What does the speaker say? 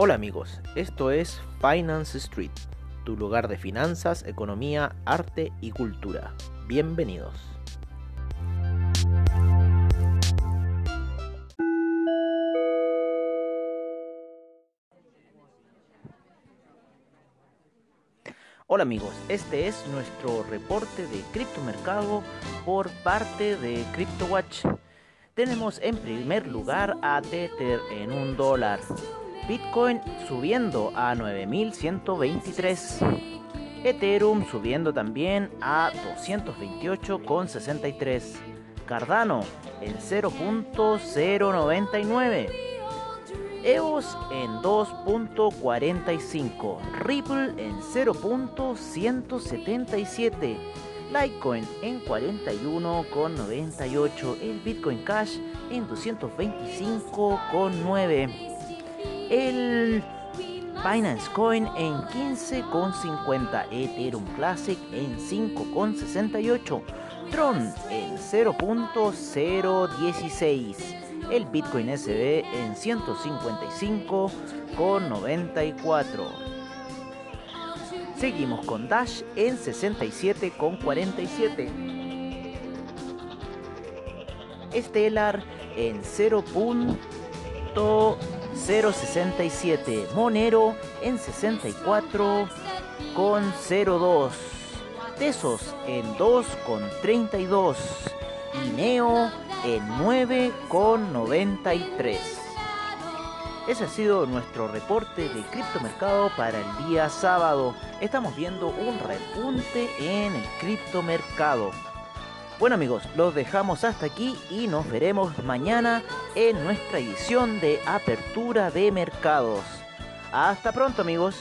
Hola amigos, esto es Finance Street, tu lugar de finanzas, economía, arte y cultura. Bienvenidos. Hola amigos, este es nuestro reporte de criptomercado por parte de CryptoWatch. Tenemos en primer lugar a Tether en un dólar, Bitcoin subiendo a 9123, Ethereum subiendo también a 228,63, Cardano en 0.099. EOS en 2.45, Ripple en 0.177, Litecoin en 41,98, el Bitcoin Cash en 225,9, el Binance Coin en 15,50, Ethereum Classic en 5,68, Tron en 0.016 el Bitcoin SB en 155,94. Seguimos con Dash en 67,47. Stellar en 0.067. Monero en 64,02. Tesos en 2,32. Y Neo en 9,93. Ese ha sido nuestro reporte de criptomercado para el día sábado. Estamos viendo un repunte en el criptomercado. Bueno amigos, los dejamos hasta aquí y nos veremos mañana en nuestra edición de apertura de mercados. Hasta pronto amigos.